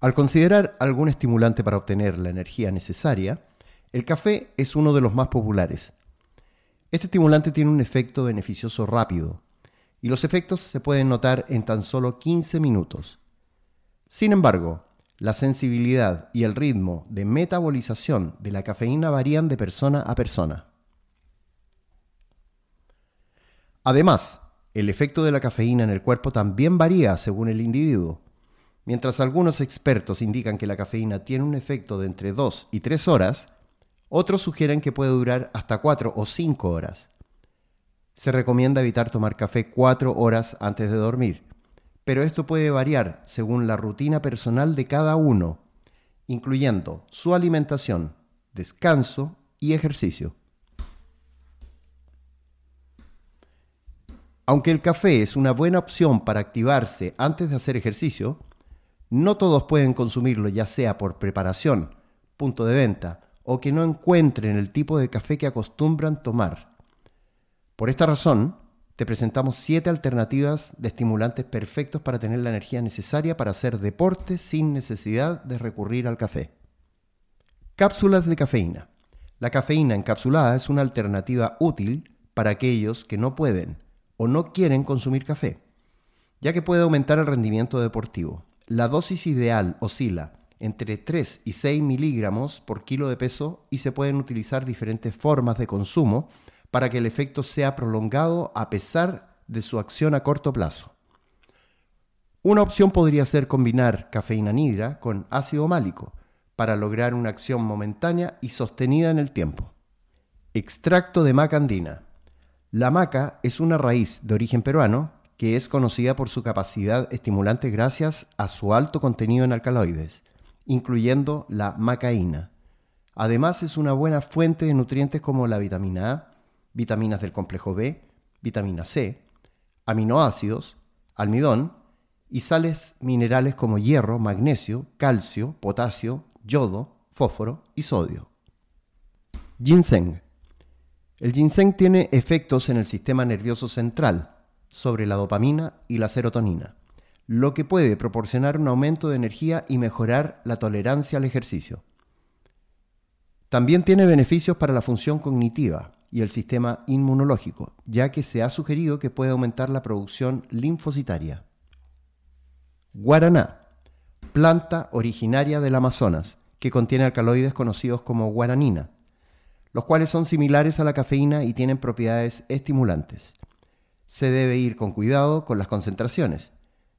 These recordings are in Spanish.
Al considerar algún estimulante para obtener la energía necesaria, el café es uno de los más populares. Este estimulante tiene un efecto beneficioso rápido, y los efectos se pueden notar en tan solo 15 minutos. Sin embargo, la sensibilidad y el ritmo de metabolización de la cafeína varían de persona a persona. Además, el efecto de la cafeína en el cuerpo también varía según el individuo. Mientras algunos expertos indican que la cafeína tiene un efecto de entre 2 y 3 horas, otros sugieren que puede durar hasta 4 o 5 horas. Se recomienda evitar tomar café 4 horas antes de dormir, pero esto puede variar según la rutina personal de cada uno, incluyendo su alimentación, descanso y ejercicio. Aunque el café es una buena opción para activarse antes de hacer ejercicio, no todos pueden consumirlo ya sea por preparación, punto de venta o que no encuentren el tipo de café que acostumbran tomar. Por esta razón, te presentamos siete alternativas de estimulantes perfectos para tener la energía necesaria para hacer deporte sin necesidad de recurrir al café. Cápsulas de cafeína. La cafeína encapsulada es una alternativa útil para aquellos que no pueden o no quieren consumir café, ya que puede aumentar el rendimiento deportivo. La dosis ideal oscila entre 3 y 6 miligramos por kilo de peso y se pueden utilizar diferentes formas de consumo para que el efecto sea prolongado a pesar de su acción a corto plazo. Una opción podría ser combinar cafeína nidra con ácido málico para lograr una acción momentánea y sostenida en el tiempo. Extracto de maca andina. La maca es una raíz de origen peruano que es conocida por su capacidad estimulante gracias a su alto contenido en alcaloides, incluyendo la macaína. Además es una buena fuente de nutrientes como la vitamina A, vitaminas del complejo B, vitamina C, aminoácidos, almidón y sales minerales como hierro, magnesio, calcio, potasio, yodo, fósforo y sodio. Ginseng. El ginseng tiene efectos en el sistema nervioso central sobre la dopamina y la serotonina, lo que puede proporcionar un aumento de energía y mejorar la tolerancia al ejercicio. También tiene beneficios para la función cognitiva, y el sistema inmunológico, ya que se ha sugerido que puede aumentar la producción linfocitaria. Guaraná, planta originaria del Amazonas, que contiene alcaloides conocidos como guaranina, los cuales son similares a la cafeína y tienen propiedades estimulantes. Se debe ir con cuidado con las concentraciones,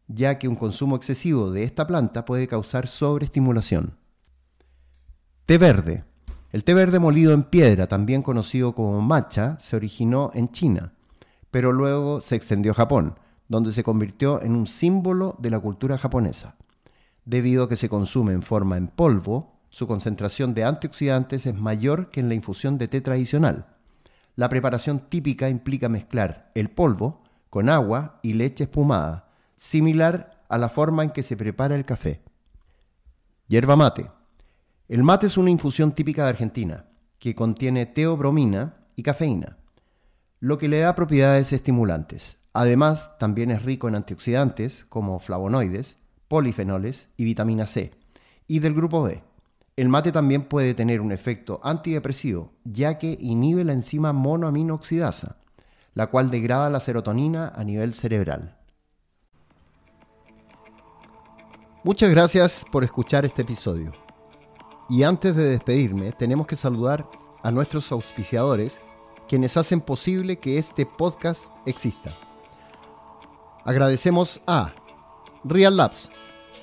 ya que un consumo excesivo de esta planta puede causar sobreestimulación. Té verde, el té verde molido en piedra, también conocido como matcha, se originó en China, pero luego se extendió a Japón, donde se convirtió en un símbolo de la cultura japonesa. Debido a que se consume en forma en polvo, su concentración de antioxidantes es mayor que en la infusión de té tradicional. La preparación típica implica mezclar el polvo con agua y leche espumada, similar a la forma en que se prepara el café. Yerba mate. El mate es una infusión típica de Argentina, que contiene teobromina y cafeína, lo que le da propiedades estimulantes. Además, también es rico en antioxidantes como flavonoides, polifenoles y vitamina C, y del grupo B. El mate también puede tener un efecto antidepresivo, ya que inhibe la enzima monoaminooxidasa, la cual degrada la serotonina a nivel cerebral. Muchas gracias por escuchar este episodio. Y antes de despedirme, tenemos que saludar a nuestros auspiciadores, quienes hacen posible que este podcast exista. Agradecemos a Real Labs,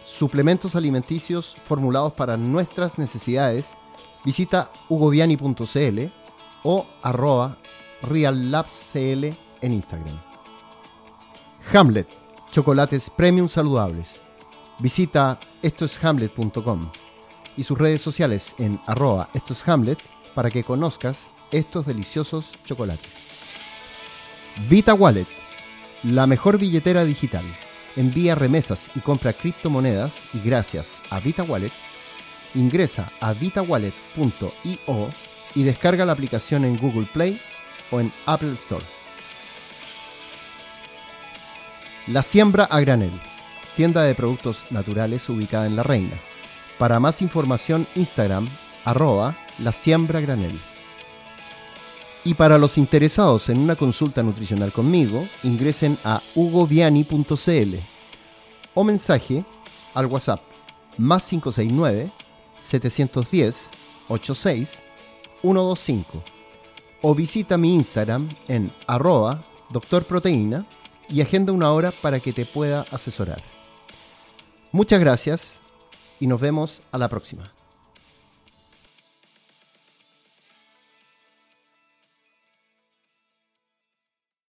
suplementos alimenticios formulados para nuestras necesidades. Visita hugoviani.cl o arroba reallabscl en Instagram. Hamlet, chocolates premium saludables. Visita estoeshamlet.com y sus redes sociales en arroba estos Hamlet para que conozcas estos deliciosos chocolates. Vita Wallet, la mejor billetera digital. Envía remesas y compra criptomonedas y gracias a Vita Wallet, ingresa a vitawallet.io y descarga la aplicación en Google Play o en Apple Store. La siembra a granel tienda de productos naturales ubicada en La Reina. Para más información, Instagram, arroba la siembra granel. Y para los interesados en una consulta nutricional conmigo, ingresen a hugoviani.cl o mensaje al WhatsApp más 569 710 86 125 o visita mi Instagram en arroba doctorproteína y agenda una hora para que te pueda asesorar. Muchas gracias y nos vemos a la próxima.